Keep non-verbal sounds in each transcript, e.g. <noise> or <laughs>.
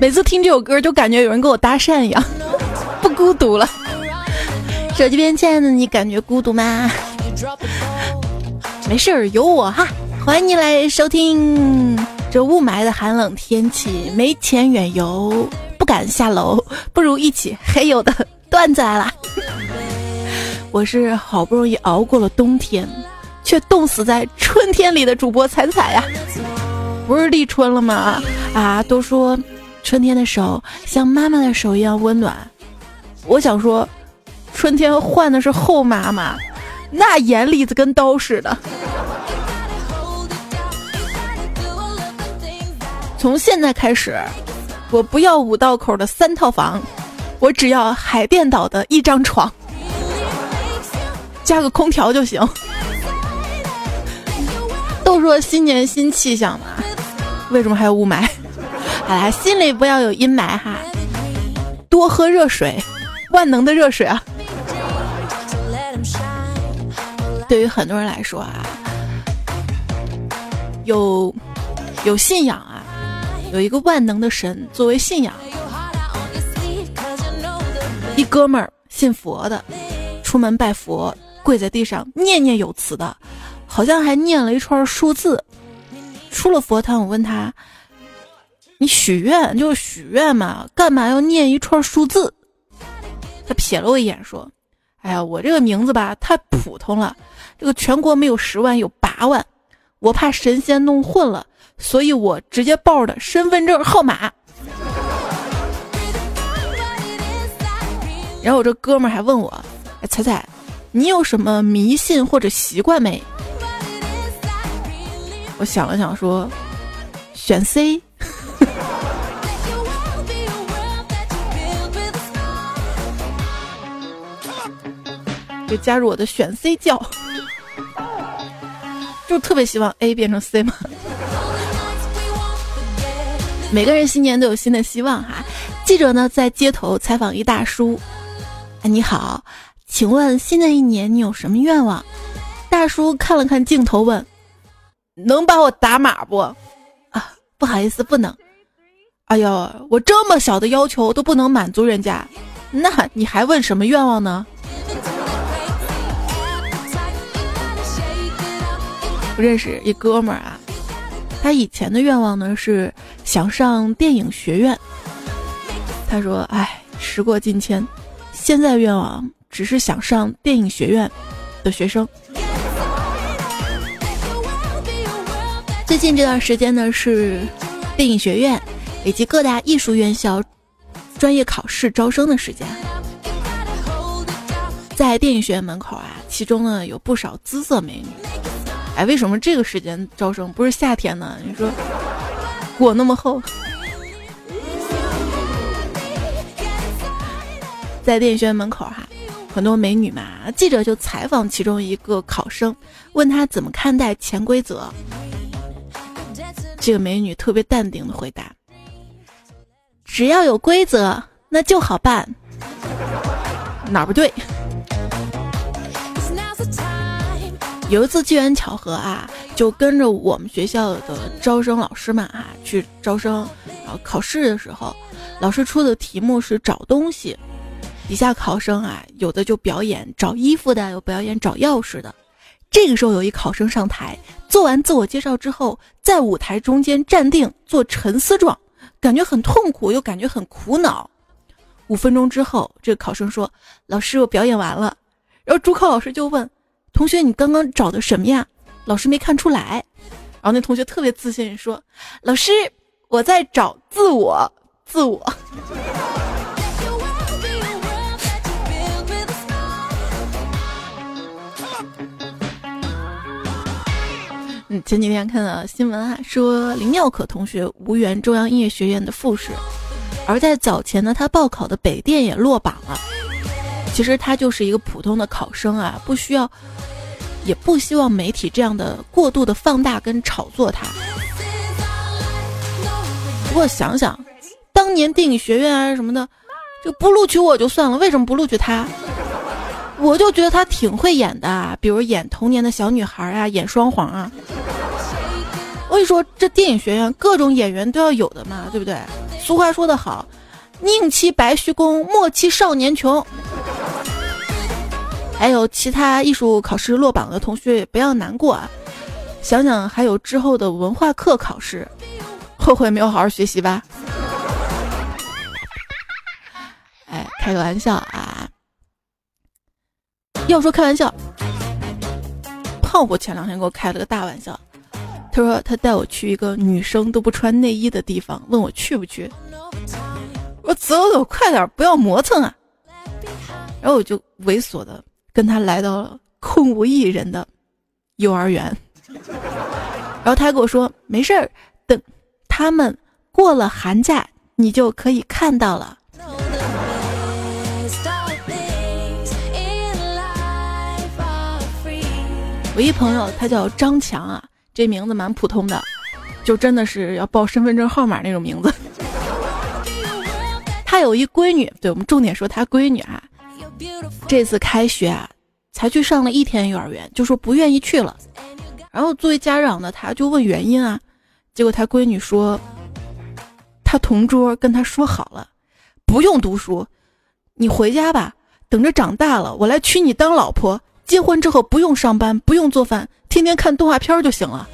每次听这首歌就感觉有人跟我搭讪一样，<laughs> 不孤独了。手机边亲爱的你，感觉孤独吗？没事儿，有我哈。欢迎你来收听。这雾霾的寒冷天气，没钱远游，不敢下楼，不如一起黑油的段子来了。我是好不容易熬过了冬天，却冻死在春天里的主播彩彩呀。不是立春了吗？啊，都说春天的手像妈妈的手一样温暖。我想说，春天换的是后妈妈，那眼里子跟刀似的。从现在开始，我不要五道口的三套房，我只要海淀岛的一张床，加个空调就行。都说新年新气象嘛，为什么还有雾霾？<laughs> 好啦，心里不要有阴霾哈，多喝热水，万能的热水啊。对于很多人来说啊，有有信仰啊。有一个万能的神作为信仰，一哥们儿信佛的，出门拜佛，跪在地上念念有词的，好像还念了一串数字。出了佛堂，我问他：“你许愿就是许愿嘛，干嘛要念一串数字？”他瞥了我一眼说：“哎呀，我这个名字吧太普通了，这个全国没有十万，有八万，我怕神仙弄混了。”所以我直接报的身份证号码，然后我这哥们儿还问我：“哎，彩彩，你有什么迷信或者习惯没？”我想了想说：“选 C，就加入我的选 C 教，就特别希望 A 变成 C 嘛。”每个人新年都有新的希望哈。记者呢在街头采访一大叔，哎，你好，请问新的一年你有什么愿望？大叔看了看镜头问：“能把我打码不？”啊，不好意思，不能。哎呦，我这么小的要求都不能满足人家，那你还问什么愿望呢？我认识一哥们儿啊。他以前的愿望呢是想上电影学院。他说：“哎，时过境迁，现在愿望只是想上电影学院的学生。”最近这段时间呢是电影学院以及各大艺术院校专业考试招生的时间。在电影学院门口啊，其中呢有不少姿色美女。哎，为什么这个时间招生不是夏天呢？你说裹那么厚，在电影学院门口哈，很多美女嘛。记者就采访其中一个考生，问他怎么看待潜规则。这个美女特别淡定的回答：“只要有规则，那就好办。”哪不对？有一次机缘巧合啊，就跟着我们学校的招生老师们啊去招生，然后考试的时候，老师出的题目是找东西，底下考生啊有的就表演找衣服的，有表演找钥匙的。这个时候有一考生上台做完自我介绍之后，在舞台中间站定做沉思状，感觉很痛苦又感觉很苦恼。五分钟之后，这个考生说：“老师，我表演完了。”然后主考老师就问。同学，你刚刚找的什么呀？老师没看出来。然后那同学特别自信说：“老师，我在找自我，自我。”嗯，前几天看到新闻啊，说林妙可同学无缘中央音乐学院的复试，而在早前呢，他报考的北电也落榜了。其实他就是一个普通的考生啊，不需要，也不希望媒体这样的过度的放大跟炒作他。不过想想，当年电影学院啊什么的，就不录取我就算了，为什么不录取他？我就觉得他挺会演的，比如演童年的小女孩啊，演双簧啊。我跟你说，这电影学院各种演员都要有的嘛，对不对？俗话说得好，宁欺白须公，莫欺少年穷。还有其他艺术考试落榜的同学也不要难过啊，想想还有之后的文化课考试，后悔没有好好学习吧？哎，开个玩笑啊！要说开玩笑，胖虎前两天给我开了个大玩笑，他说他带我去一个女生都不穿内衣的地方，问我去不去。我走走，快点，不要磨蹭啊！然后我就猥琐的。跟他来到了空无一人的幼儿园，然后他跟我说：“没事儿，等他们过了寒假，你就可以看到了。”我一朋友，他叫张强啊，这名字蛮普通的，就真的是要报身份证号码那种名字。<laughs> 他有一闺女，对我们重点说他闺女啊。这次开学啊，才去上了一天幼儿园，就说不愿意去了。然后作为家长呢他就问原因啊，结果他闺女说，他同桌跟他说好了，不用读书，你回家吧，等着长大了我来娶你当老婆，结婚之后不用上班，不用做饭，天天看动画片就行了。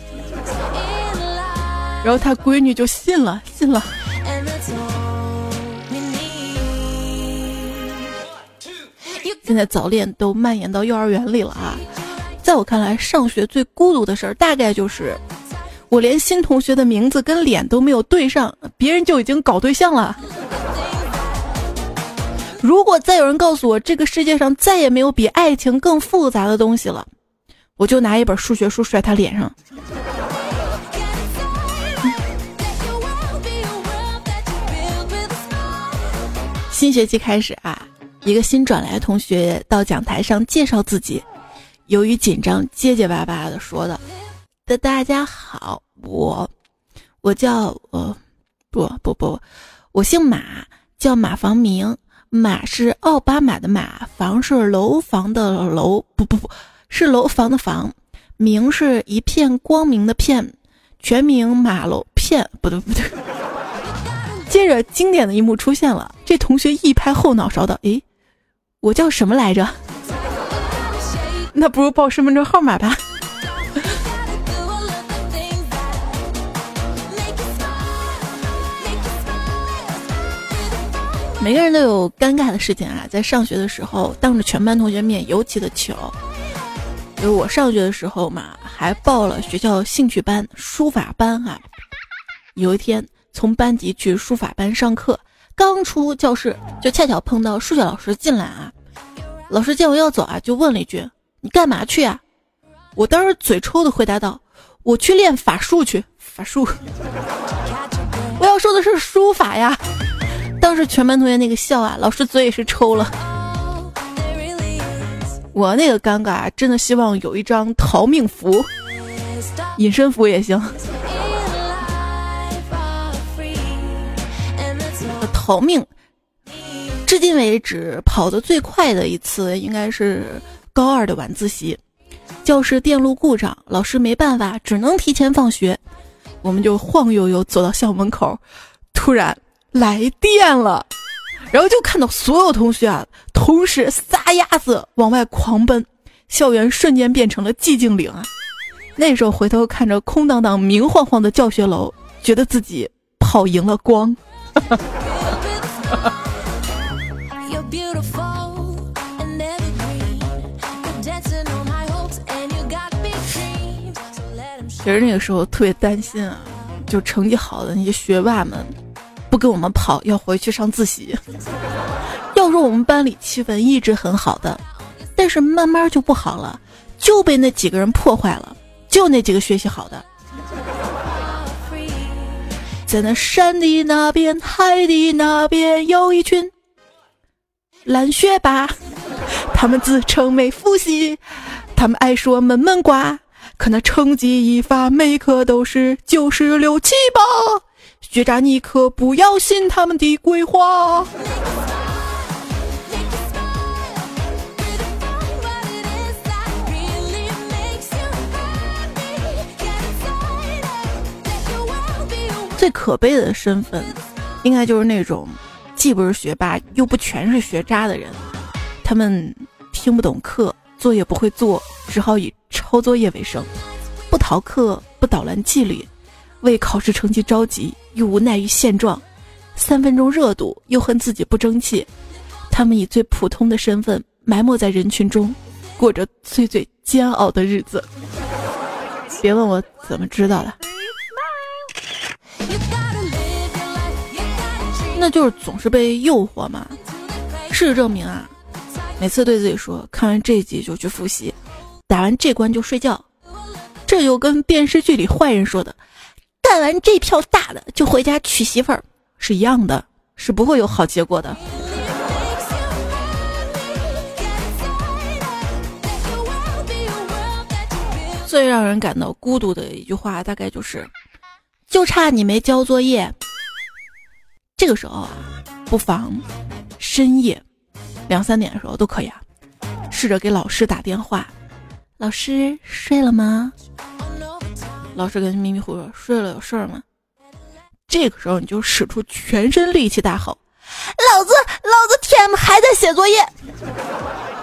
然后他闺女就信了，信了。现在早恋都蔓延到幼儿园里了啊！在我看来，上学最孤独的事儿，大概就是我连新同学的名字跟脸都没有对上，别人就已经搞对象了。如果再有人告诉我这个世界上再也没有比爱情更复杂的东西了，我就拿一本数学书摔他脸上。新学期开始啊！一个新转来的同学到讲台上介绍自己，由于紧张，结结巴巴的说的：“的大家好，我我叫呃不不不，我姓马，叫马房明。马是奥巴马的马，房是楼房的楼，不不不是楼房的房，明是一片光明的片，全名马楼片，不对不对。<laughs> 接着经典的一幕出现了，这同学一拍后脑勺的，诶。我叫什么来着？那不如报身份证号码吧。每个人都有尴尬的事情啊，在上学的时候，当着全班同学面尤其的糗。就是我上学的时候嘛，还报了学校兴趣班书法班啊。有一天从班级去书法班上课。刚出教室，就恰巧碰到数学老师进来啊。老师见我要走啊，就问了一句：“你干嘛去呀？”我当时嘴抽的回答道：“我去练法术去，法术。”我要说的是书法呀。当时全班同学那个笑啊，老师嘴也是抽了。我那个尴尬，真的希望有一张逃命符，隐身符也行。逃命！至今为止跑得最快的一次应该是高二的晚自习，教室电路故障，老师没办法，只能提前放学，我们就晃悠悠走到校门口，突然来电了，然后就看到所有同学啊，同时撒丫子往外狂奔，校园瞬间变成了寂静岭啊！那时候回头看着空荡荡、明晃晃的教学楼，觉得自己跑赢了光。其实那个时候特别担心啊，就成绩好的那些学霸们，不跟我们跑，要回去上自习。<laughs> 要说我们班里气氛一直很好的，但是慢慢就不好了，就被那几个人破坏了。就那几个学习好的。在那山的那边，海的那边，有一群蓝学霸，他们自称没复习，他们爱说闷闷瓜，可那成绩一发，每科都是九十六七八。学渣你可不要信他们的鬼话。最可悲的身份，应该就是那种既不是学霸又不全是学渣的人。他们听不懂课，作业不会做，只好以抄作业为生，不逃课，不捣乱纪律，为考试成绩着急，又无奈于现状，三分钟热度，又恨自己不争气。他们以最普通的身份埋没在人群中，过着最最煎熬的日子。别问我怎么知道的。那就是总是被诱惑嘛。事实证明啊，每次对自己说看完这集就去复习，打完这关就睡觉，这就跟电视剧里坏人说的“干完这票大的就回家娶媳妇儿”是一样的，是不会有好结果的。最让人感到孤独的一句话，大概就是“就差你没交作业”。这个时候啊，不妨深夜两三点的时候都可以啊，试着给老师打电话。老师睡了吗？老师跟迷迷糊糊睡了，有事儿吗？这个时候你就使出全身力气大吼：“老子，老子 TM 还在写作业！”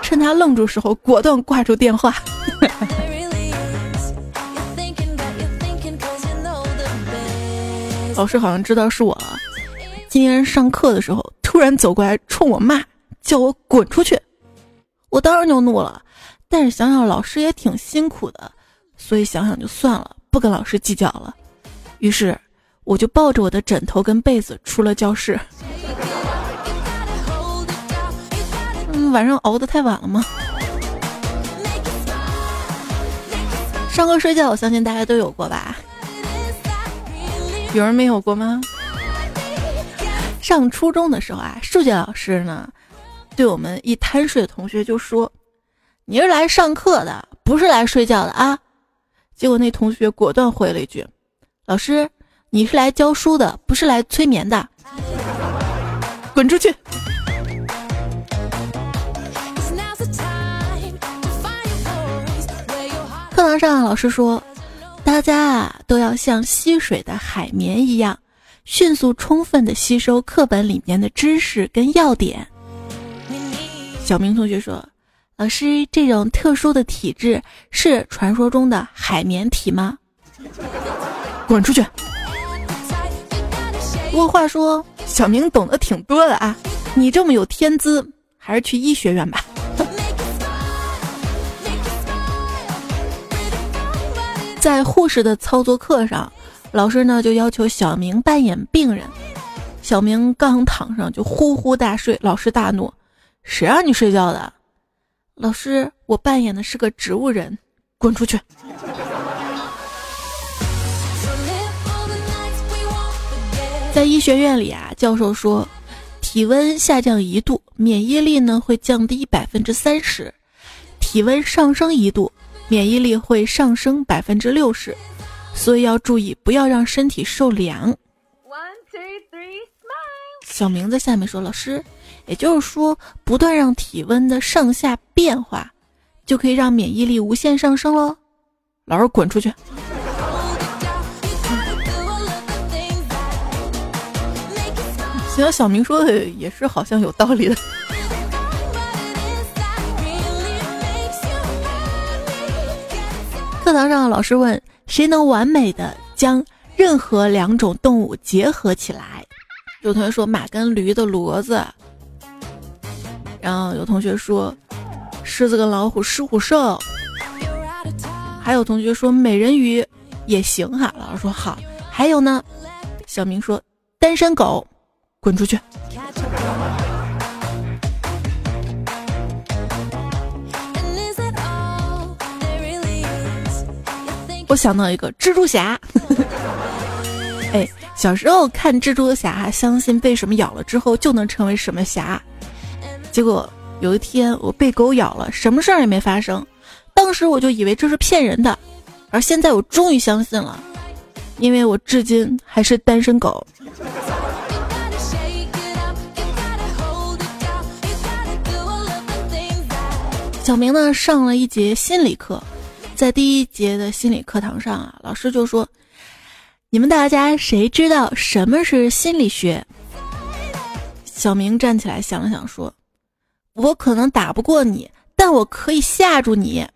趁他愣住时候，果断挂住电话。<laughs> 老师好像知道是我了。今天上课的时候，突然走过来冲我骂，叫我滚出去。我当然就怒了，但是想想老师也挺辛苦的，所以想想就算了，不跟老师计较了。于是我就抱着我的枕头跟被子出了教室。嗯，晚上熬得太晚了吗？上课睡觉，我相信大家都有过吧？有人没有过吗？上初中的时候啊，数学老师呢，对我们一贪睡的同学就说：“你是来上课的，不是来睡觉的啊。”结果那同学果断回了一句：“老师，你是来教书的，不是来催眠的，<laughs> 滚出去！”课堂上，老师说：“大家啊，都要像吸水的海绵一样。”迅速充分的吸收课本里面的知识跟要点。小明同学说：“老师，这种特殊的体质是传说中的海绵体吗？”滚出去！不过话说，小明懂得挺多的啊，你这么有天资，还是去医学院吧。在护士的操作课上。老师呢就要求小明扮演病人，小明刚躺上就呼呼大睡。老师大怒：“谁让你睡觉的？”老师：“我扮演的是个植物人，滚出去！” <laughs> 在医学院里啊，教授说，体温下降一度，免疫力呢会降低百分之三十；体温上升一度，免疫力会上升百分之六十。所以要注意，不要让身体受凉。小明在下面说：“老师，也就是说，不断让体温的上下变化，就可以让免疫力无限上升喽。”老师滚出去！行，小明说的也是好像有道理的。课堂上，老师问。谁能完美的将任何两种动物结合起来？有同学说马跟驴的骡子，然后有同学说狮子跟老虎狮虎兽，还有同学说美人鱼也行哈。老师说好，还有呢，小明说单身狗，滚出去。我想到一个蜘蛛侠，<laughs> 哎，小时候看蜘蛛侠，相信被什么咬了之后就能成为什么侠。结果有一天我被狗咬了，什么事儿也没发生。当时我就以为这是骗人的，而现在我终于相信了，因为我至今还是单身狗。小明呢，上了一节心理课。在第一节的心理课堂上啊，老师就说：“你们大家谁知道什么是心理学？小明站起来想了想说：“我可能打不过你，但我可以吓住你。”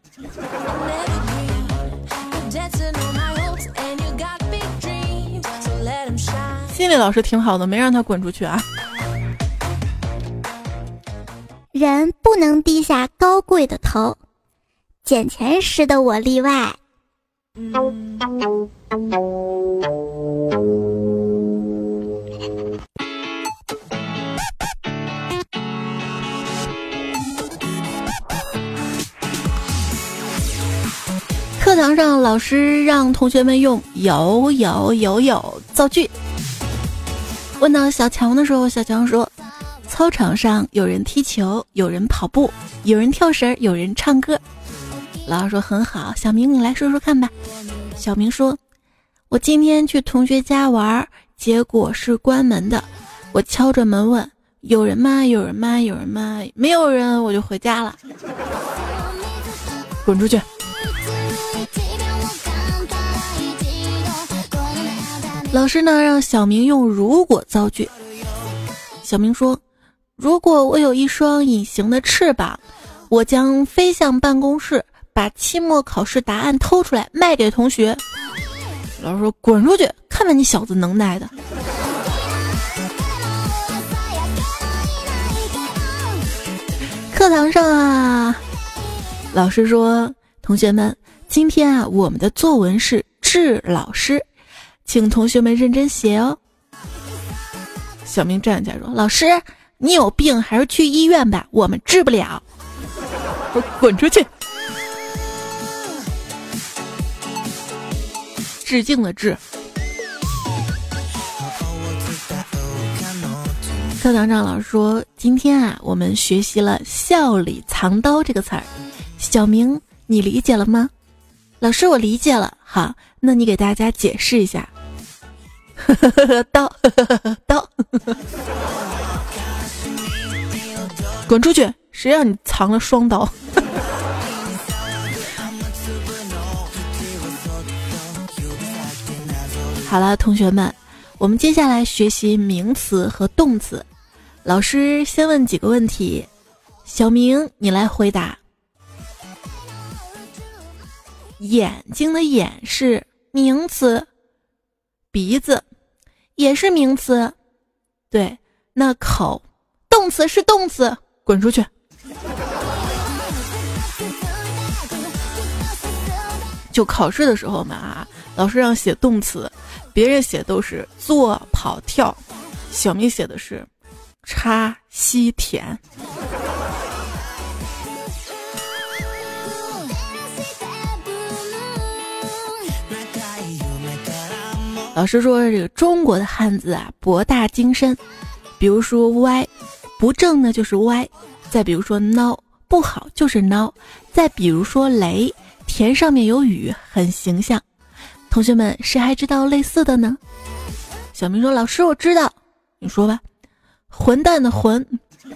心理老师挺好的，没让他滚出去啊。人不能低下高贵的头，捡钱时的我例外。课堂上，老师让同学们用“有有有有”造句。问到小强的时候，小强说。操场上有人踢球，有人跑步，有人跳绳，有人唱歌。老师说很好，小明你来说说看吧。小明说：“我今天去同学家玩，结果是关门的。我敲着门问：有人吗？有人吗？有人吗？没有人，我就回家了。滚出去！”老师呢，让小明用“如果”造句。小明说。如果我有一双隐形的翅膀，我将飞向办公室，把期末考试答案偷出来卖给同学。老师说：“滚出去，看看你小子能耐的。”课堂上啊，老师说：“同学们，今天啊，我们的作文是致老师，请同学们认真写哦。”小明站起来说：“老师。”你有病还是去医院吧，我们治不了。我滚出去！致敬的致。课堂上老师说，今天啊，我们学习了“笑里藏刀”这个词儿。小明，你理解了吗？老师，我理解了。好，那你给大家解释一下。<laughs> 刀，<laughs> 刀。滚出去！谁让你藏了双刀？<laughs> 好了，同学们，我们接下来学习名词和动词。老师先问几个问题，小明你来回答。眼睛的眼是名词，鼻子也是名词，对，那口动词是动词。滚出去！就考试的时候嘛啊，老师让写动词，别人写都是坐、跑、跳，小明写的是插、吸、舔。老师说这个中国的汉字啊博大精深，比如说歪。不正呢就是歪，再比如说孬不好就是孬，再比如说雷田上面有雨很形象。同学们谁还知道类似的呢？小明说：“老师我知道，你说吧。”混蛋的混，<laughs>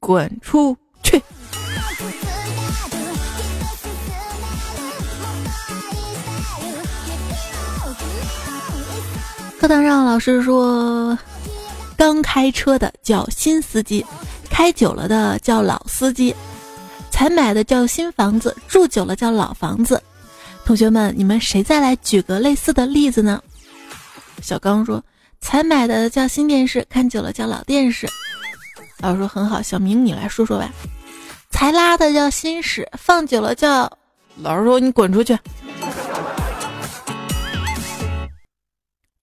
滚出课堂上老师说。刚开车的叫新司机，开久了的叫老司机，才买的叫新房子，住久了叫老房子。同学们，你们谁再来举个类似的例子呢？小刚说：“才买的叫新电视，看久了叫老电视。”老师说：“很好。”小明，你来说说吧。才拉的叫新屎，放久了叫……老师说：“你滚出去。”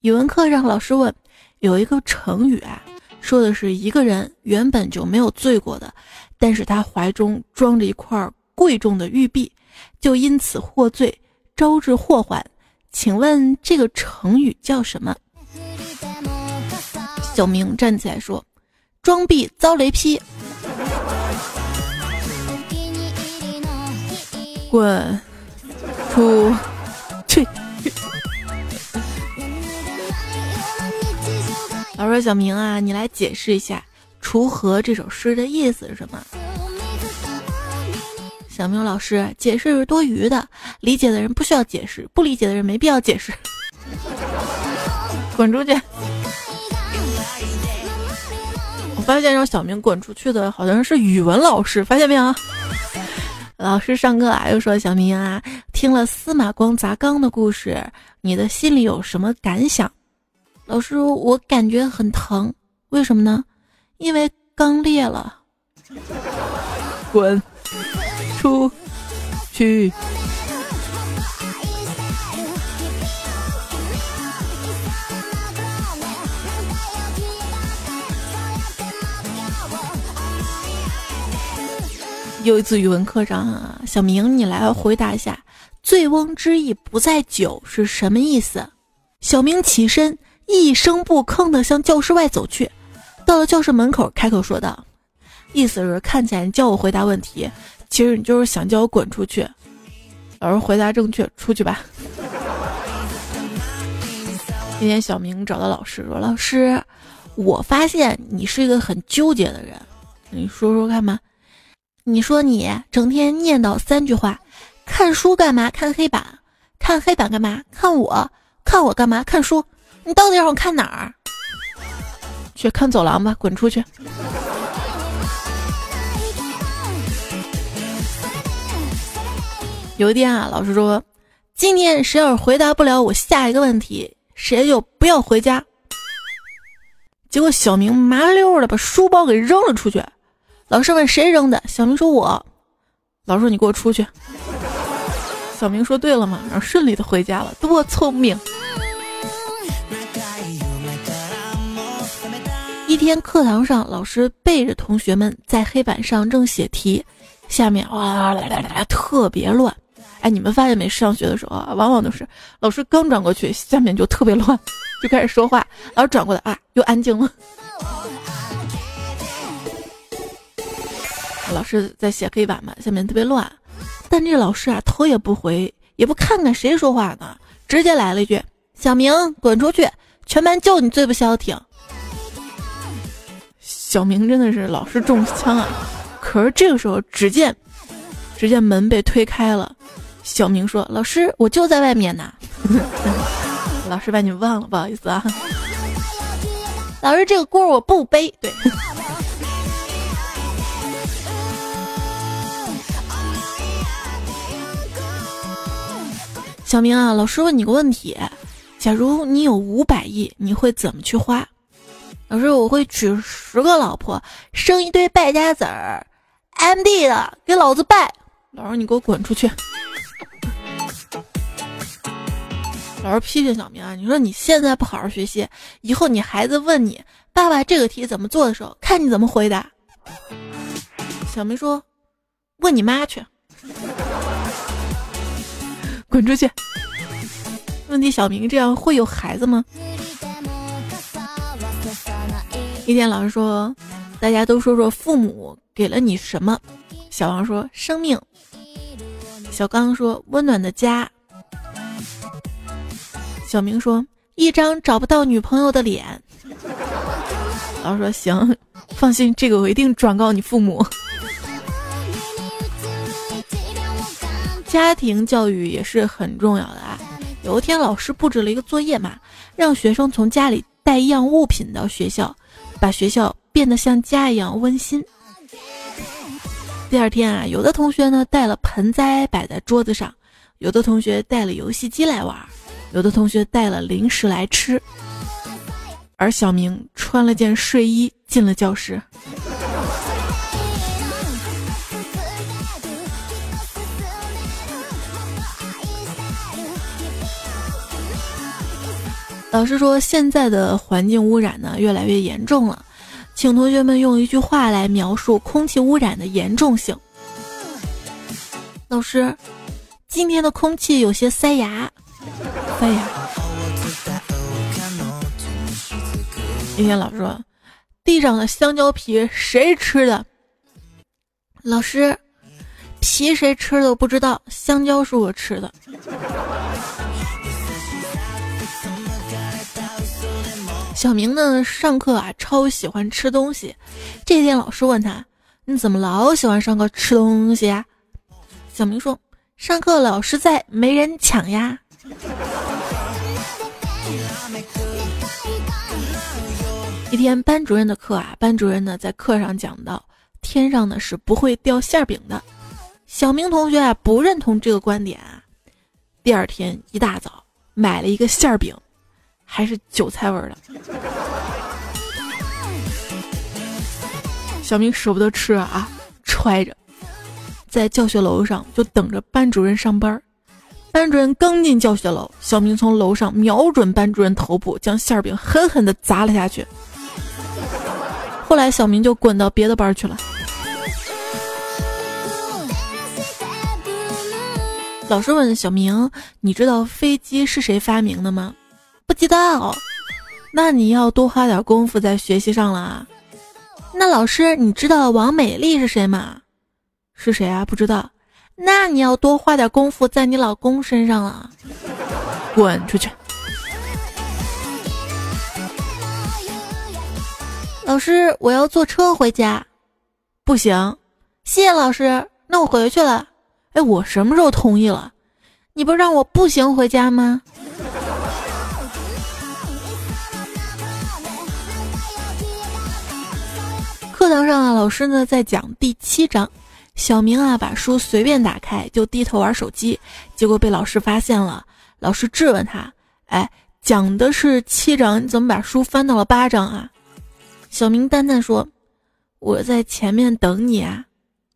语文课上，老师问。有一个成语啊，说的是一个人原本就没有罪过的，但是他怀中装着一块贵重的玉璧，就因此获罪，招致祸患。请问这个成语叫什么？小明站起来说：“装逼遭雷劈。”滚出去！老说：“小明啊，你来解释一下《锄禾》这首诗的意思是什么？”小明老师，解释是多余的，理解的人不需要解释，不理解的人没必要解释。<laughs> 滚出去！我发现让小明滚出去的好像是语文老师，发现没有？老师上课啊，又说小明啊，听了司马光砸缸的故事，你的心里有什么感想？老师，我感觉很疼，为什么呢？因为刚裂了。滚出去！有一次语文课上啊，小明，你来回答一下，“醉翁之意不在酒”是什么意思？小明起身，一声不吭的向教室外走去，到了教室门口，开口说道：“意思是看起来你叫我回答问题，其实你就是想叫我滚出去。”老师回答正确，出去吧。今天小明找到老师说：“老师，我发现你是一个很纠结的人，你说说看吧。”你说你整天念叨三句话，看书干嘛？看黑板，看黑板干嘛？看我，看我干嘛？看书，你到底让我看哪儿？去看走廊吧，滚出去！有一天啊，老师说，今天谁要是回答不了我下一个问题，谁就不要回家。结果小明麻溜的把书包给扔了出去。老师问谁扔的？小明说：“我。”老师说：“你给我出去。”小明说：“对了嘛，然后顺利的回家了，多聪明。”一天课堂上，老师背着同学们在黑板上正写题，下面哇啦啦啦特别乱。哎，你们发现没？上学的时候啊，往往都是老师刚转过去，下面就特别乱，就开始说话，然后转过来啊，又安静了。老师在写黑板嘛，下面特别乱，但这老师啊头也不回，也不看看谁说话呢，直接来了一句：“小明，滚出去！全班就你最不消停。”小明真的是老是中枪啊！可是这个时候，只见只见门被推开了，小明说：“老师，我就在外面呢。<laughs> ”老师把你忘了，不好意思啊。老师，这个锅我不背。对。<laughs> 小明啊，老师问你个问题：假如你有五百亿，你会怎么去花？老师，我会娶十个老婆，生一堆败家子儿，MD 的给老子败。老师，你给我滚出去！<laughs> 老师批评小明啊，你说你现在不好好学习，以后你孩子问你爸爸这个题怎么做的时候，看你怎么回答。小明说：“问你妈去。<laughs> ”滚出去！问题小明这样会有孩子吗？一天老师说，大家都说说父母给了你什么？小王说生命。小刚说温暖的家。小明说一张找不到女朋友的脸。老师说行，放心，这个我一定转告你父母。家庭教育也是很重要的啊！有一天，老师布置了一个作业嘛，让学生从家里带一样物品到学校，把学校变得像家一样温馨。第二天啊，有的同学呢带了盆栽摆在桌子上，有的同学带了游戏机来玩，有的同学带了零食来吃，而小明穿了件睡衣进了教室。老师说，现在的环境污染呢越来越严重了，请同学们用一句话来描述空气污染的严重性。老师，今天的空气有些塞牙，塞牙。一天，老师说，地上的香蕉皮谁吃的？老师，皮谁吃的不知道，香蕉是我吃的。小明呢，上课啊超喜欢吃东西。这天老师问他：“你怎么老喜欢上课吃东西啊？”小明说：“上课老师在，没人抢呀。”一天班主任的课啊，班主任呢在课上讲到，天上呢是不会掉馅饼的。小明同学啊不认同这个观点啊。第二天一大早买了一个馅饼，还是韭菜味的。小明舍不得吃啊，揣着，在教学楼上就等着班主任上班。班主任刚进教学楼，小明从楼上瞄准班主任头部，将馅饼狠狠地砸了下去。后来，小明就滚到别的班去了。老师问小明：“你知道飞机是谁发明的吗？”“不知道。”“那你要多花点功夫在学习上了啊。”“那老师，你知道王美丽是谁吗？”“是谁啊？不知道。”“那你要多花点功夫在你老公身上了。”“滚出去！”老师，我要坐车回家，不行。谢谢老师，那我回去了。哎，我什么时候同意了？你不让我步行回家吗？课堂上啊，老师呢在讲第七章，小明啊把书随便打开就低头玩手机，结果被老师发现了。老师质问他：“哎，讲的是七章，你怎么把书翻到了八章啊？”小明淡淡说：“我在前面等你啊，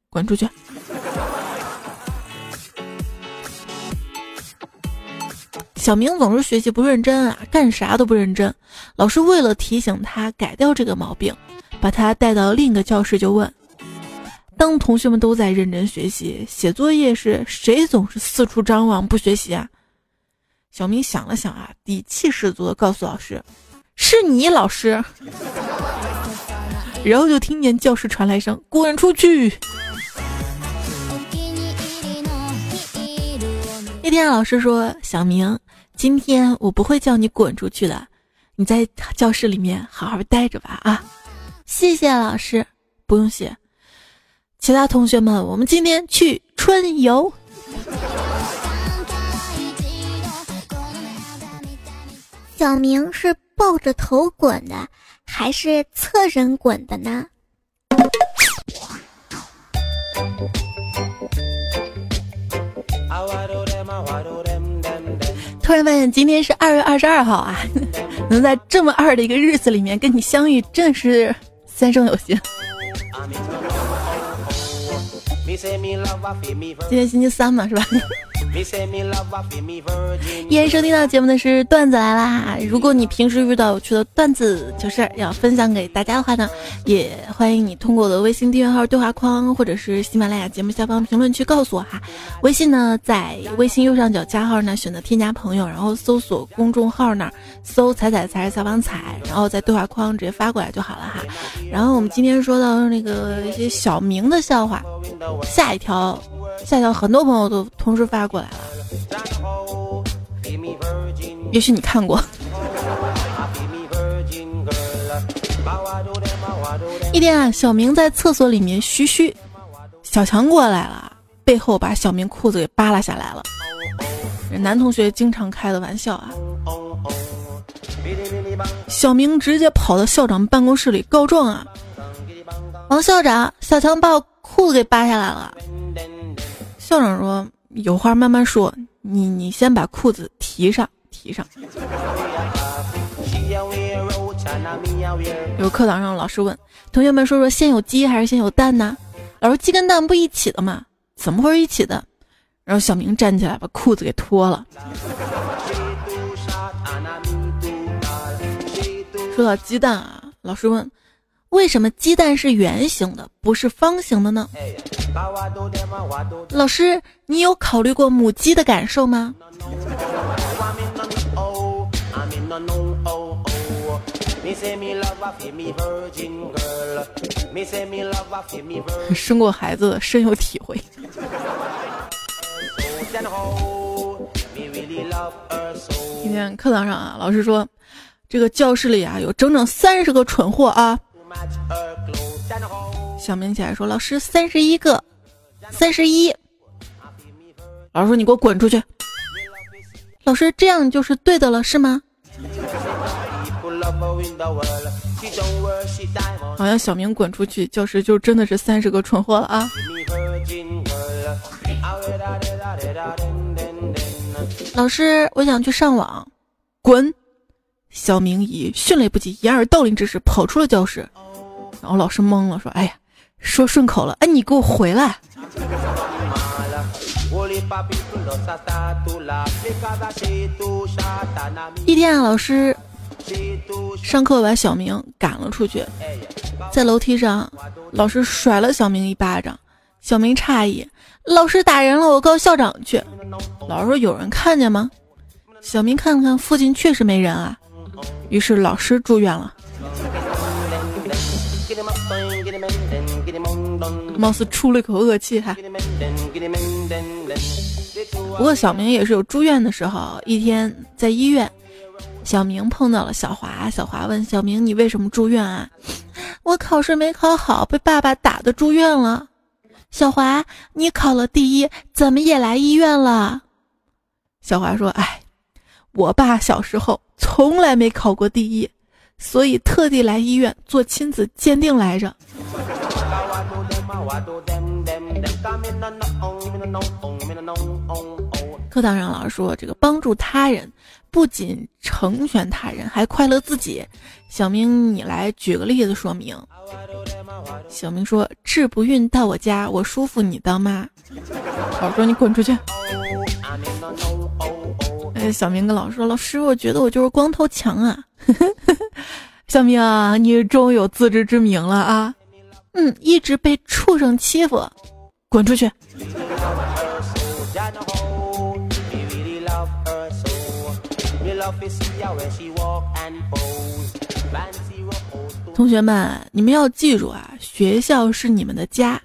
滚出去！”小明总是学习不认真啊，干啥都不认真。老师为了提醒他改掉这个毛病，把他带到另一个教室，就问：“当同学们都在认真学习写作业时，谁总是四处张望不学习啊？”小明想了想啊，底气十足的告诉老师。是你老师，<laughs> 然后就听见教室传来一声“滚出去”。那天老师说：“小明，今天我不会叫你滚出去的，你在教室里面好好待着吧。”啊，谢谢老师，不用谢。其他同学们，我们今天去春游。小明是。抱着头滚的，还是侧身滚的呢？突然发现今天是二月二十二号啊，<laughs> 能在这么二的一个日子里面跟你相遇，真是三生有幸。<laughs> 今天星期三嘛，是吧？依然收听到节目的是段子来啦！如果你平时遇到有趣的段子糗事要分享给大家的话呢，也欢迎你通过我的微信订阅号对话框或者是喜马拉雅节目下方评论区告诉我哈。微信呢，在微信右上角加号呢，选择添加朋友，然后搜索公众号那儿搜“彩彩才是采访彩”，然后在对话框直接发过来就好了哈。然后我们今天说到那个一些小明的笑话，下一条。下一条很多朋友都同时发过来了，也许你看过。一天啊，小明在厕所里面嘘嘘，小强过来了，背后把小明裤子给扒拉下来了。男同学经常开的玩笑啊。小明直接跑到校长办公室里告状啊！王校长，小强把我裤子给扒下来了。校长说：“有话慢慢说，你你先把裤子提上，提上。”有课堂上，老师问同学们：“说说先有鸡还是先有蛋呢？”老师：“鸡跟蛋不一起的吗？怎么会一起的？”然后小明站起来把裤子给脱了。说到鸡蛋啊，老师问。为什么鸡蛋是圆形的，不是方形的呢？老师，你有考虑过母鸡的感受吗？生过孩子深有体会。今天课堂上啊，老师说，这个教室里啊有整整三十个蠢货啊。小明起来说：“老师，三十一个，三十一。”老师说：“你给我滚出去！”老师这样就是对的了，是吗？好像小明滚出去，教室就真的是三十个蠢货了啊！老师，我想去上网，滚！小明以迅雷不及掩耳盗铃之势跑出了教室，然后老师懵了，说：“哎呀，说顺口了，哎，你给我回来！”一天，老师上课把小明赶了出去，在楼梯上，老师甩了小明一巴掌，小明诧异：“老师打人了，我告校长去。”老师说：“有人看见吗？”小明看了看附近，确实没人啊。于是老师住院了，貌似出了一口恶气哈。不过小明也是有住院的时候。一天在医院，小明碰到了小华。小华问小明：“你为什么住院啊？” <laughs> 我考试没考好，被爸爸打的住院了。小华，你考了第一，怎么也来医院了？小华说：“哎，我爸小时候从来没考过第一，所以特地来医院做亲子鉴定来着。”课堂上，老师说：“这个帮助他人，不仅成全他人，还快乐自己。”小明，你来举个例子说明。小明说：“治不孕到我家，我舒服你当妈。”老师说：“你滚出去。”哎，小明跟老师说：“老师，我觉得我就是光头强啊。<laughs> ”小明，你终于有自知之明了啊！嗯，一直被畜生欺负，滚出去。同学们，你们要记住啊，学校是你们的家。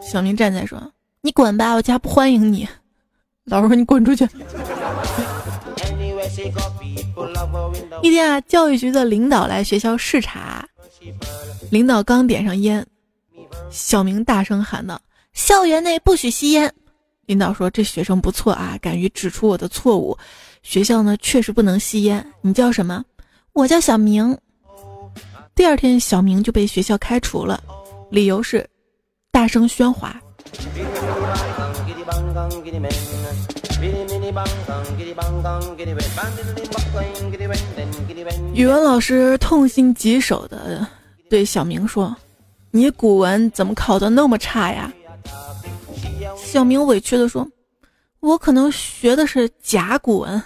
小明站在说：“你滚吧，我家不欢迎你。”老师说：“你滚出去。”一天啊，教育局的领导来学校视察，领导刚点上烟，小明大声喊道：“校园内不许吸烟。”领导说：“这学生不错啊，敢于指出我的错误。学校呢，确实不能吸烟。你叫什么？我叫小明。第二天，小明就被学校开除了，理由是大声喧哗。语文老师痛心疾首的对小明说：“你古文怎么考的那么差呀？”小明委屈的说：“我可能学的是甲骨文。”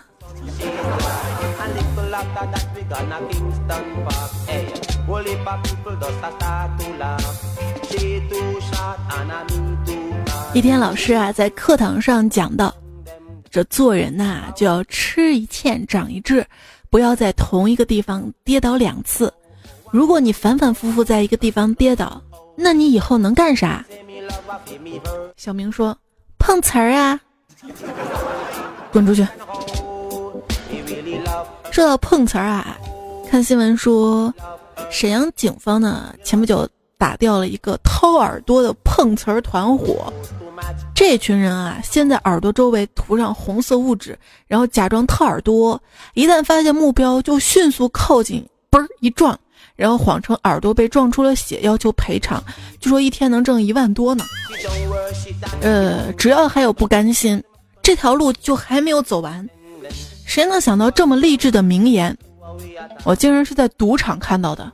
一天，老师啊在课堂上讲到：“这做人呐，就要吃一堑长一智，不要在同一个地方跌倒两次。如果你反反复复在一个地方跌倒，那你以后能干啥？”小明说：“碰瓷儿啊，滚出去！”说到碰瓷儿啊，看新闻说，沈阳警方呢前不久打掉了一个掏耳朵的碰瓷儿团伙。这群人啊，先在耳朵周围涂上红色物质，然后假装掏耳朵，一旦发现目标就迅速靠近，嘣儿一撞。然后谎称耳朵被撞出了血，要求赔偿，据说一天能挣一万多呢。呃，只要还有不甘心，这条路就还没有走完。谁能想到这么励志的名言？我竟然是在赌场看到的。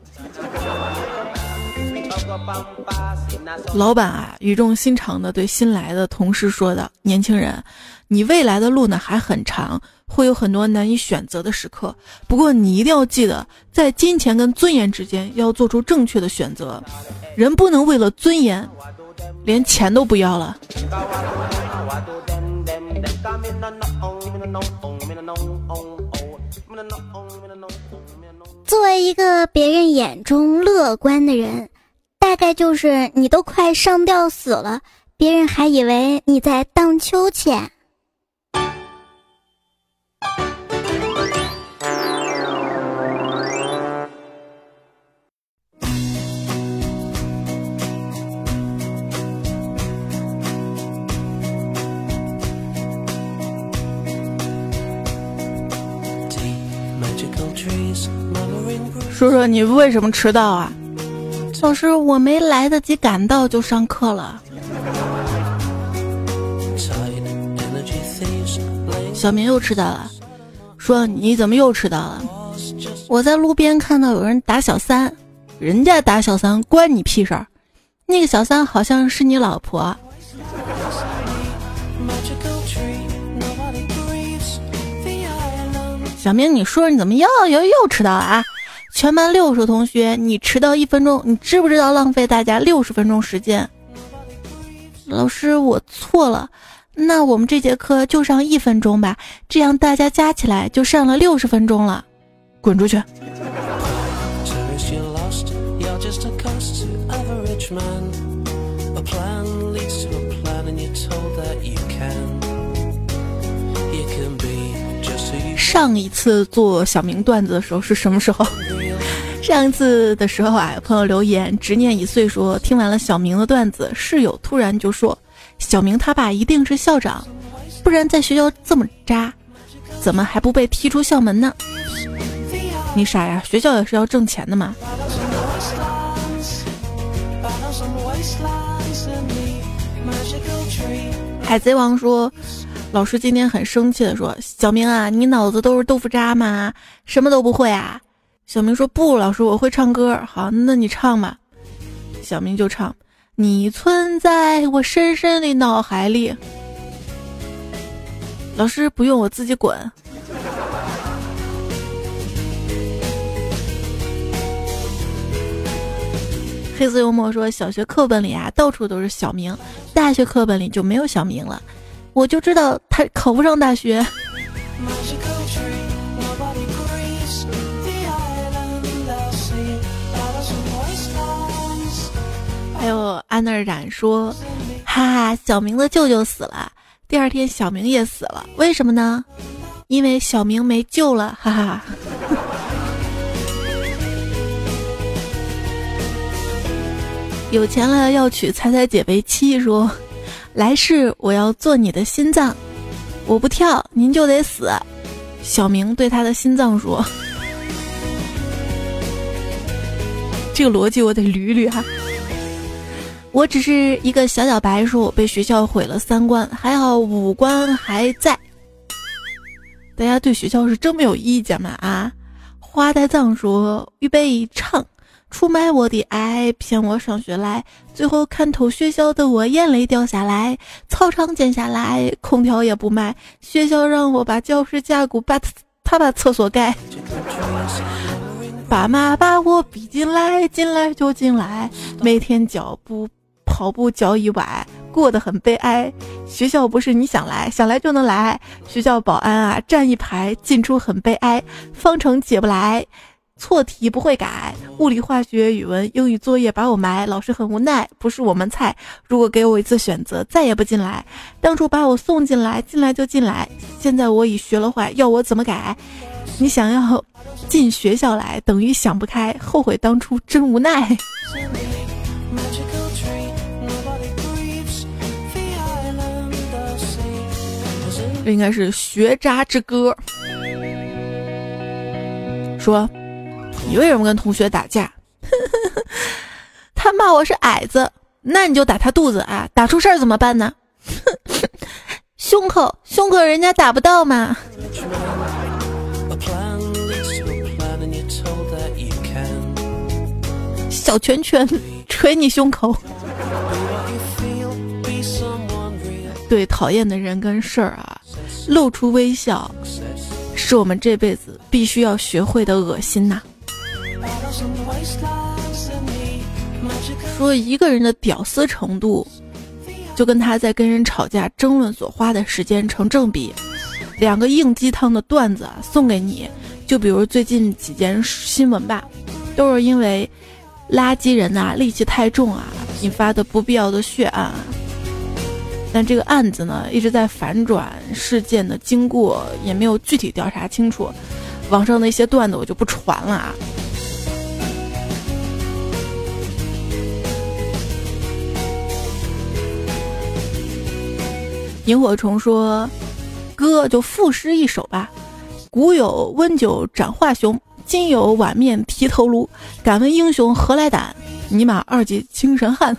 老板啊，语重心长的对新来的同事说道：“年轻人，你未来的路呢还很长。”会有很多难以选择的时刻，不过你一定要记得，在金钱跟尊严之间要做出正确的选择。人不能为了尊严，连钱都不要了。作为一个别人眼中乐观的人，大概就是你都快上吊死了别人还以为你在荡秋千。说说你为什么迟到啊？老师，我没来得及赶到就上课了。小明又迟到了，说你怎么又迟到了？我在路边看到有人打小三，人家打小三关你屁事儿？那个小三好像是你老婆。小明，你说你怎么又又又迟到了啊？全班六十同学，你迟到一分钟，你知不知道浪费大家六十分钟时间？老师，我错了，那我们这节课就上一分钟吧，这样大家加起来就上了六十分钟了。滚出去！上一次做小明段子的时候是什么时候？上一次的时候啊，有朋友留言执念已碎，说听完了小明的段子，室友突然就说：“小明他爸一定是校长，不然在学校这么渣，怎么还不被踢出校门呢？”你傻呀，学校也是要挣钱的嘛。海贼王说。老师今天很生气的说：“小明啊，你脑子都是豆腐渣吗？什么都不会啊？”小明说：“不，老师，我会唱歌。”好，那你唱吧。小明就唱：“你存在我深深的脑海里。”老师不用，我自己滚。黑色幽默说：“小学课本里啊，到处都是小明，大学课本里就没有小明了。”我就知道他考不上大学。还有安那冉说：“哈哈，小明的舅舅死了，第二天小明也死了，为什么呢？因为小明没救了，哈哈。<laughs> ”有钱了要娶彩彩姐为妻，说。来世我要做你的心脏，我不跳您就得死。小明对他的心脏说：“ <laughs> 这个逻辑我得捋捋哈。”我只是一个小小白鼠，被学校毁了三观，还好五官还在。大家对学校是真没有意见嘛？啊，花呆藏说：“预备唱。”出卖我的爱，骗我上学来，最后看透学校的我，眼泪掉下来，操场建下来，空调也不卖，学校让我把教室加固，把他把厕所盖。爸妈把我逼进来，进来就进来，每天脚步跑步脚一崴，过得很悲哀。学校不是你想来想来就能来，学校保安啊站一排，进出很悲哀，方程解不来。错题不会改，物理、化学、语文、英语作业把我埋，老师很无奈，不是我们菜。如果给我一次选择，再也不进来。当初把我送进来，进来就进来。现在我已学了坏，要我怎么改？你想要进学校来，等于想不开，后悔当初真无奈。<laughs> 这应该是学渣之歌，说。你为什么跟同学打架？<laughs> 他骂我是矮子，那你就打他肚子啊！打出事儿怎么办呢？<laughs> 胸口，胸口人家打不到嘛。小拳拳捶你胸口。对讨厌的人跟事儿啊，露出微笑，是我们这辈子必须要学会的恶心呐。说一个人的屌丝程度，就跟他在跟人吵架争论所花的时间成正比。两个硬鸡汤的段子送给你，就比如最近几件新闻吧，都是因为垃圾人呐戾气太重啊，引发的不必要的血案啊。但这个案子呢一直在反转，事件的经过也没有具体调查清楚。网上的一些段子我就不传了啊。萤火虫说：“哥，就赋诗一首吧。古有温酒斩华雄，今有碗面提头颅，敢问英雄何来胆？尼玛二级精神汉。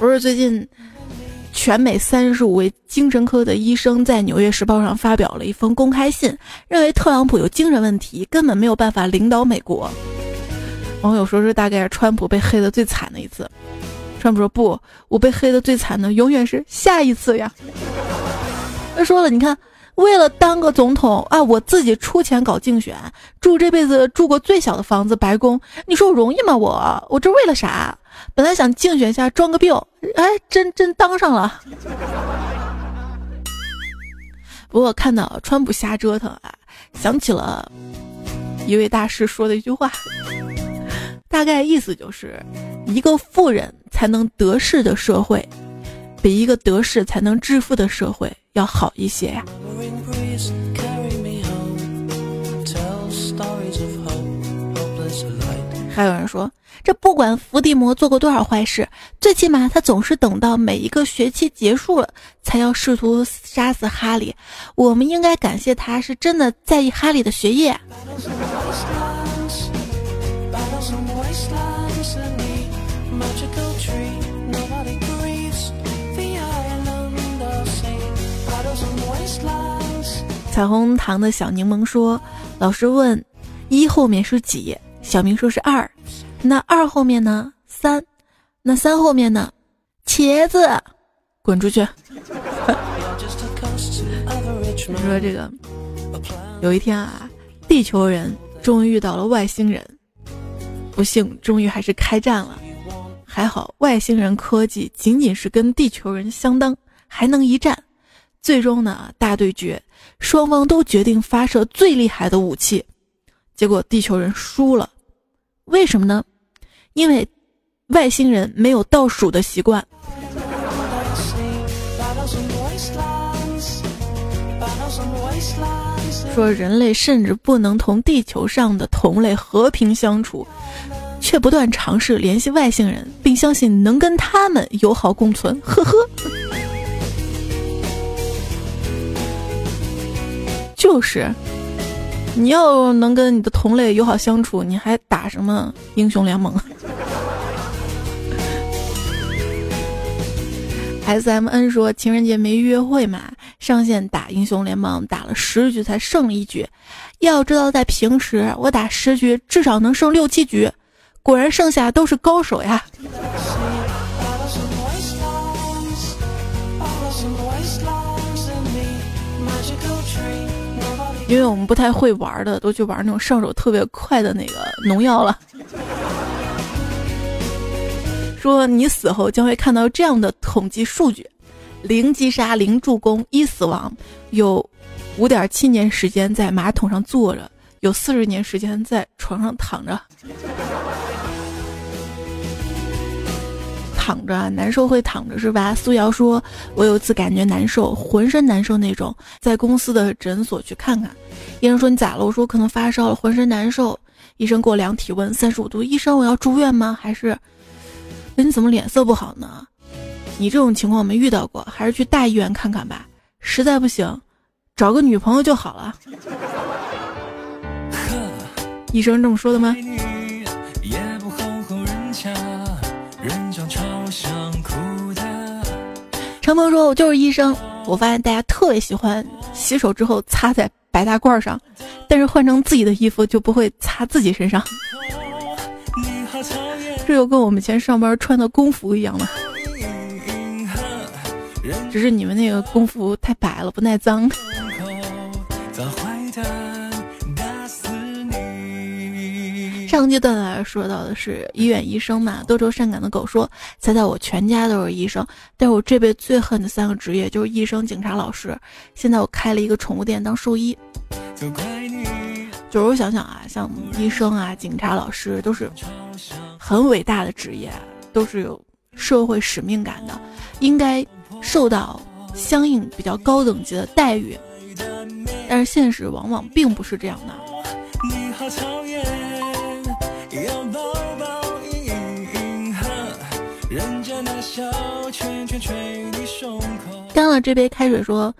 不是最近，全美三十五位精神科的医生在《纽约时报》上发表了一封公开信，认为特朗普有精神问题，根本没有办法领导美国。网友说是大概是川普被黑的最惨的一次。川普说不，我被黑的最惨的永远是下一次呀。他说了，你看，为了当个总统啊，我自己出钱搞竞选，住这辈子住过最小的房子，白宫，你说我容易吗？我我这为了啥？本来想竞选下装个病，哎，真真当上了。不过看到川普瞎折腾啊，想起了一位大师说的一句话，大概意思就是，一个富人才能得势的社会，比一个得势才能致富的社会要好一些呀。还有人说。这不管伏地魔做过多少坏事，最起码他总是等到每一个学期结束了，才要试图杀死哈利。我们应该感谢他，是真的在意哈利的学业。彩虹糖的小柠檬说：“老师问，一后面是几？”小明说是二。那二后面呢？三，那三后面呢？茄子，滚出去！你 <laughs> 说这个，有一天啊，地球人终于遇到了外星人，不幸，终于还是开战了。还好，外星人科技仅仅是跟地球人相当，还能一战。最终呢，大对决，双方都决定发射最厉害的武器，结果地球人输了。为什么呢？因为外星人没有倒数的习惯。说人类甚至不能同地球上的同类和平相处，却不断尝试联系外星人，并相信能跟他们友好共存。呵呵，就是。你要能跟你的同类友好相处，你还打什么英雄联盟？S M N 说情人节没约会嘛，上线打英雄联盟，打了十局才胜了一局。要知道在平时我打十局至少能胜六七局，果然剩下都是高手呀。因为我们不太会玩的，都去玩那种上手特别快的那个农药了。说你死后将会看到这样的统计数据：零击杀、零助攻、一死亡，有五点七年时间在马桶上坐着，有四十年时间在床上躺着。躺着难受会躺着是吧？苏瑶说：“我有一次感觉难受，浑身难受那种，在公司的诊所去看看，医生说你咋了？我说可能发烧了，浑身难受。医生给我量体温，三十五度。医生，我要住院吗？还是？那你怎么脸色不好呢？你这种情况我没遇到过，还是去大医院看看吧。实在不行，找个女朋友就好了。<laughs> 医生这么说的吗？”程鹏说：“我就是医生。我发现大家特别喜欢洗手之后擦在白大褂上，但是换成自己的衣服就不会擦自己身上。这就跟我们以前上班穿的工服一样吗？只是你们那个工服太白了，不耐脏。”上阶段来说到的是医院医生嘛？多愁善感的狗说：“猜猜我全家都是医生，但是我这辈子最恨的三个职业就是医生、警察、老师。现在我开了一个宠物店当兽医。就是我想想啊，像医生啊、警察、老师都是很伟大的职业，都是有社会使命感的，应该受到相应比较高等级的待遇。但是现实往往并不是这样的。”干了这杯开水，说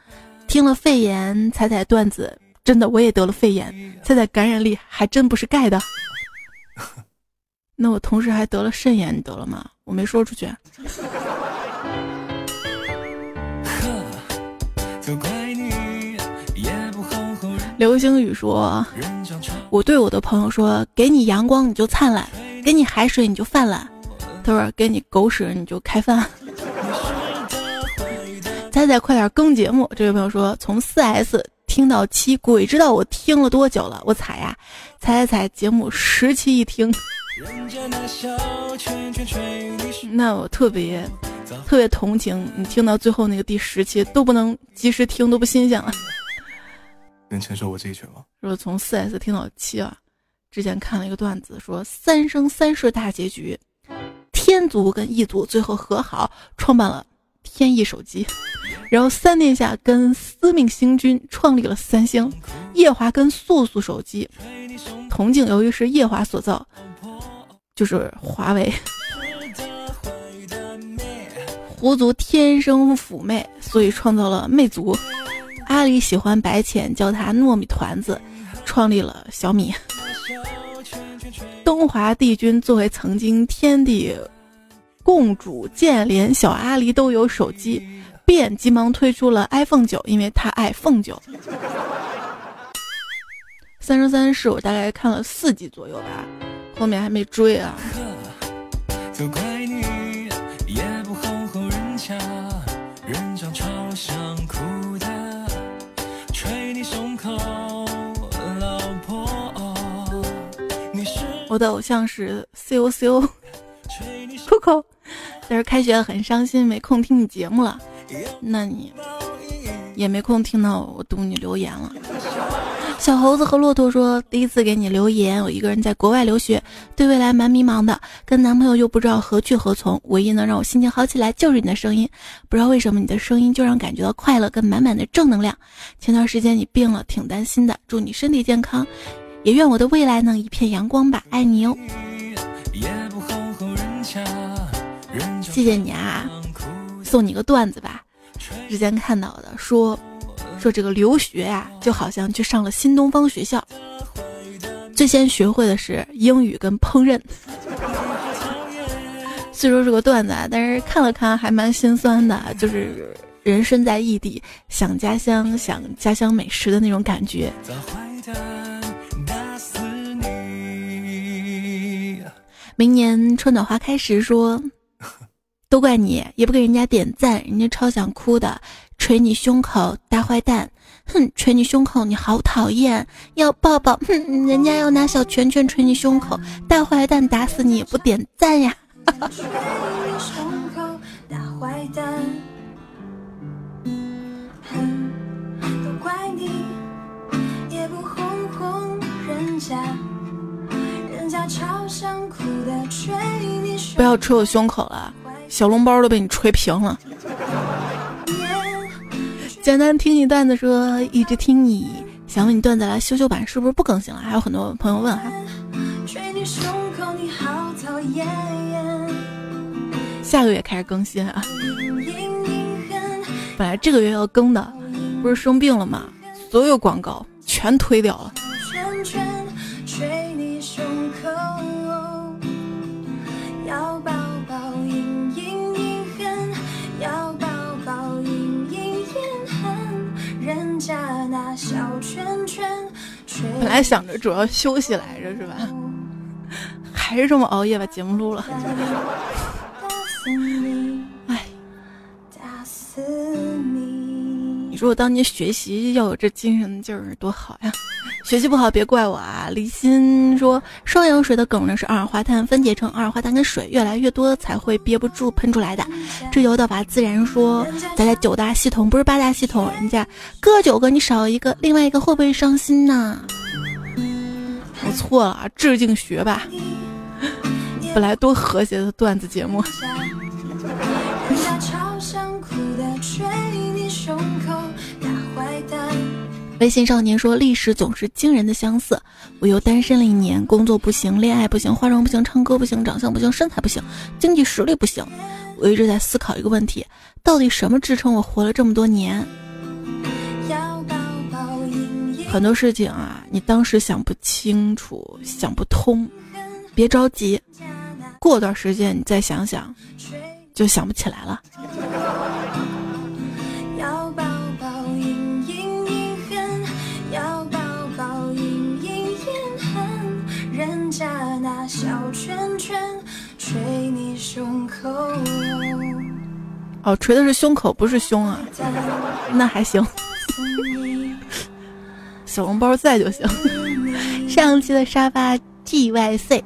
听了肺炎，踩踩段子，真的我也得了肺炎，彩彩感染力还真不是盖的。<laughs> 那我同时还得了肾炎，你得了吗？我没说出去。<laughs> 流星雨说：“我对我的朋友说，给你阳光你就灿烂，给你海水你就泛滥。他说给你狗屎你就开饭。”仔仔快点更节目！这位朋友说：“从四 S 听到七，鬼知道我听了多久了。我踩呀，踩踩踩，节目十期一听。那我特别特别同情你，听到最后那个第十期都不能及时听，都不新鲜了。”能承受我这一拳吗？说从四 S 听到七啊，之前看了一个段子，说三生三世大结局，天族跟异族最后和好，创办了天翼手机，然后三殿下跟司命星君创立了三星，夜华跟素素手机，铜镜由于是夜华所造，就是华为，狐族天生妩媚，所以创造了魅族。阿里喜欢白浅，叫他糯米团子，创立了小米。东华帝君作为曾经天地共主，建连小阿狸都有手机，便急忙推出了 iPhone 九，因为他爱凤九。三生三世我大概看了四集左右吧，后面还没追啊。我的偶像是 C O C O Coco，但是开学很伤心，没空听你节目了。那你也没空听到我读你留言了。小猴子和骆驼说，第一次给你留言，我一个人在国外留学，对未来蛮迷茫的，跟男朋友又不知道何去何从，唯一能让我心情好起来就是你的声音。不知道为什么你的声音就让感觉到快乐跟满满的正能量。前段时间你病了，挺担心的，祝你身体健康。也愿我的未来能一片阳光吧，爱你哦！谢谢你啊，送你个段子吧。之前看到的说，说这个留学呀，就好像去上了新东方学校，最先学会的是英语跟烹饪。<laughs> 虽说是个段子，啊，但是看了看还蛮心酸的，就是人身在异地，想家乡，想家乡美食的那种感觉。明年春暖花开时说，都怪你也不给人家点赞，人家超想哭的，捶你胸口大坏蛋，哼，捶你胸口你好讨厌，要抱抱，哼，人家要拿小拳拳捶你胸口，大坏蛋打死你也不点赞呀。不要捶我胸口了，小笼包都被你捶平了。简单听你段子说，一直听你，想问你段子来修修版是不是不更新了？还有很多朋友问哈。下个月开始更新啊。本来这个月要更的，不是生病了吗？所有广告全推掉了。本来想着主要休息来着是吧？<laughs> 还是这么熬夜把节目录了。哎，你说我当年学习要有这精神劲儿多好呀！学习不好别怪我啊！李欣说，双氧水的梗呢是二氧化碳分解成二氧化碳跟水越来越多才会憋不住喷出来的。这有道法自然说，咱家九大系统不是八大系统，人家各九个你少一个，另外一个会不会伤心呢？我错了，致敬学霸。<laughs> 本来多和谐的段子节目。<laughs> 微信少年说：“历史总是惊人的相似。我又单身了一年，工作不行，恋爱不行，化妆不行，唱歌不行，长相不行，身材不行，经济实力不行。我一直在思考一个问题：到底什么支撑我活了这么多年？很多事情啊，你当时想不清楚、想不通，别着急，过段时间你再想想，就想不起来了。哦，捶的是胸口，不是胸啊，那还行。小笼包在就行。上期的沙发 G Y C，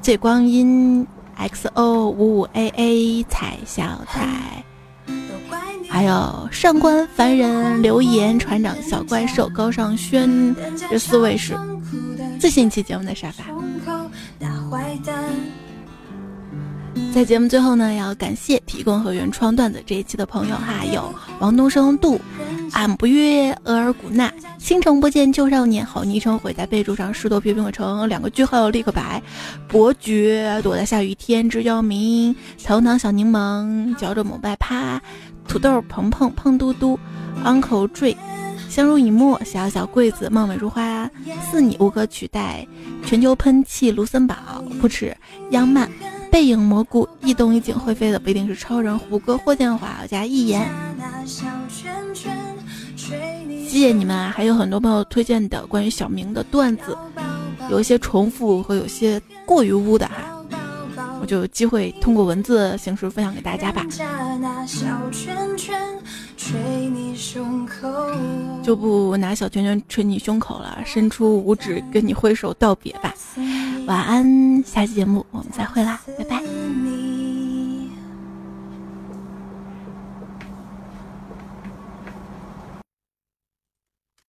醉光阴 X O 五五 A A 彩小彩，还有上官凡人留言船长小怪兽高尚轩，这四位是最新一期节目的沙发。在节目最后呢，要感谢提供和原创段子这一期的朋友哈，有王东升、杜、俺不悦、额尔古纳、星城不见旧少年、好昵称毁在备注上、士多啤苹果城两个句号立刻白、伯爵躲在下雨天、知交明、头糖小柠檬、嚼着某拜趴、土豆鹏鹏、胖嘟嘟、uncle 坠、相濡以沫、小小柜子、貌美如花、似你无可取代、全球喷气、卢森堡、不耻、央曼。背影蘑菇，一动一静会飞的不一定是超人。胡歌、霍建华加一言，谢谢你们啊！还有很多朋友推荐的关于小明的段子，有一些重复和有些过于污的哈，我就有机会通过文字形式分享给大家吧。就不拿小拳拳捶你胸口了，伸出五指跟你挥手道别吧。晚安，下期节目我们再会啦，拜拜。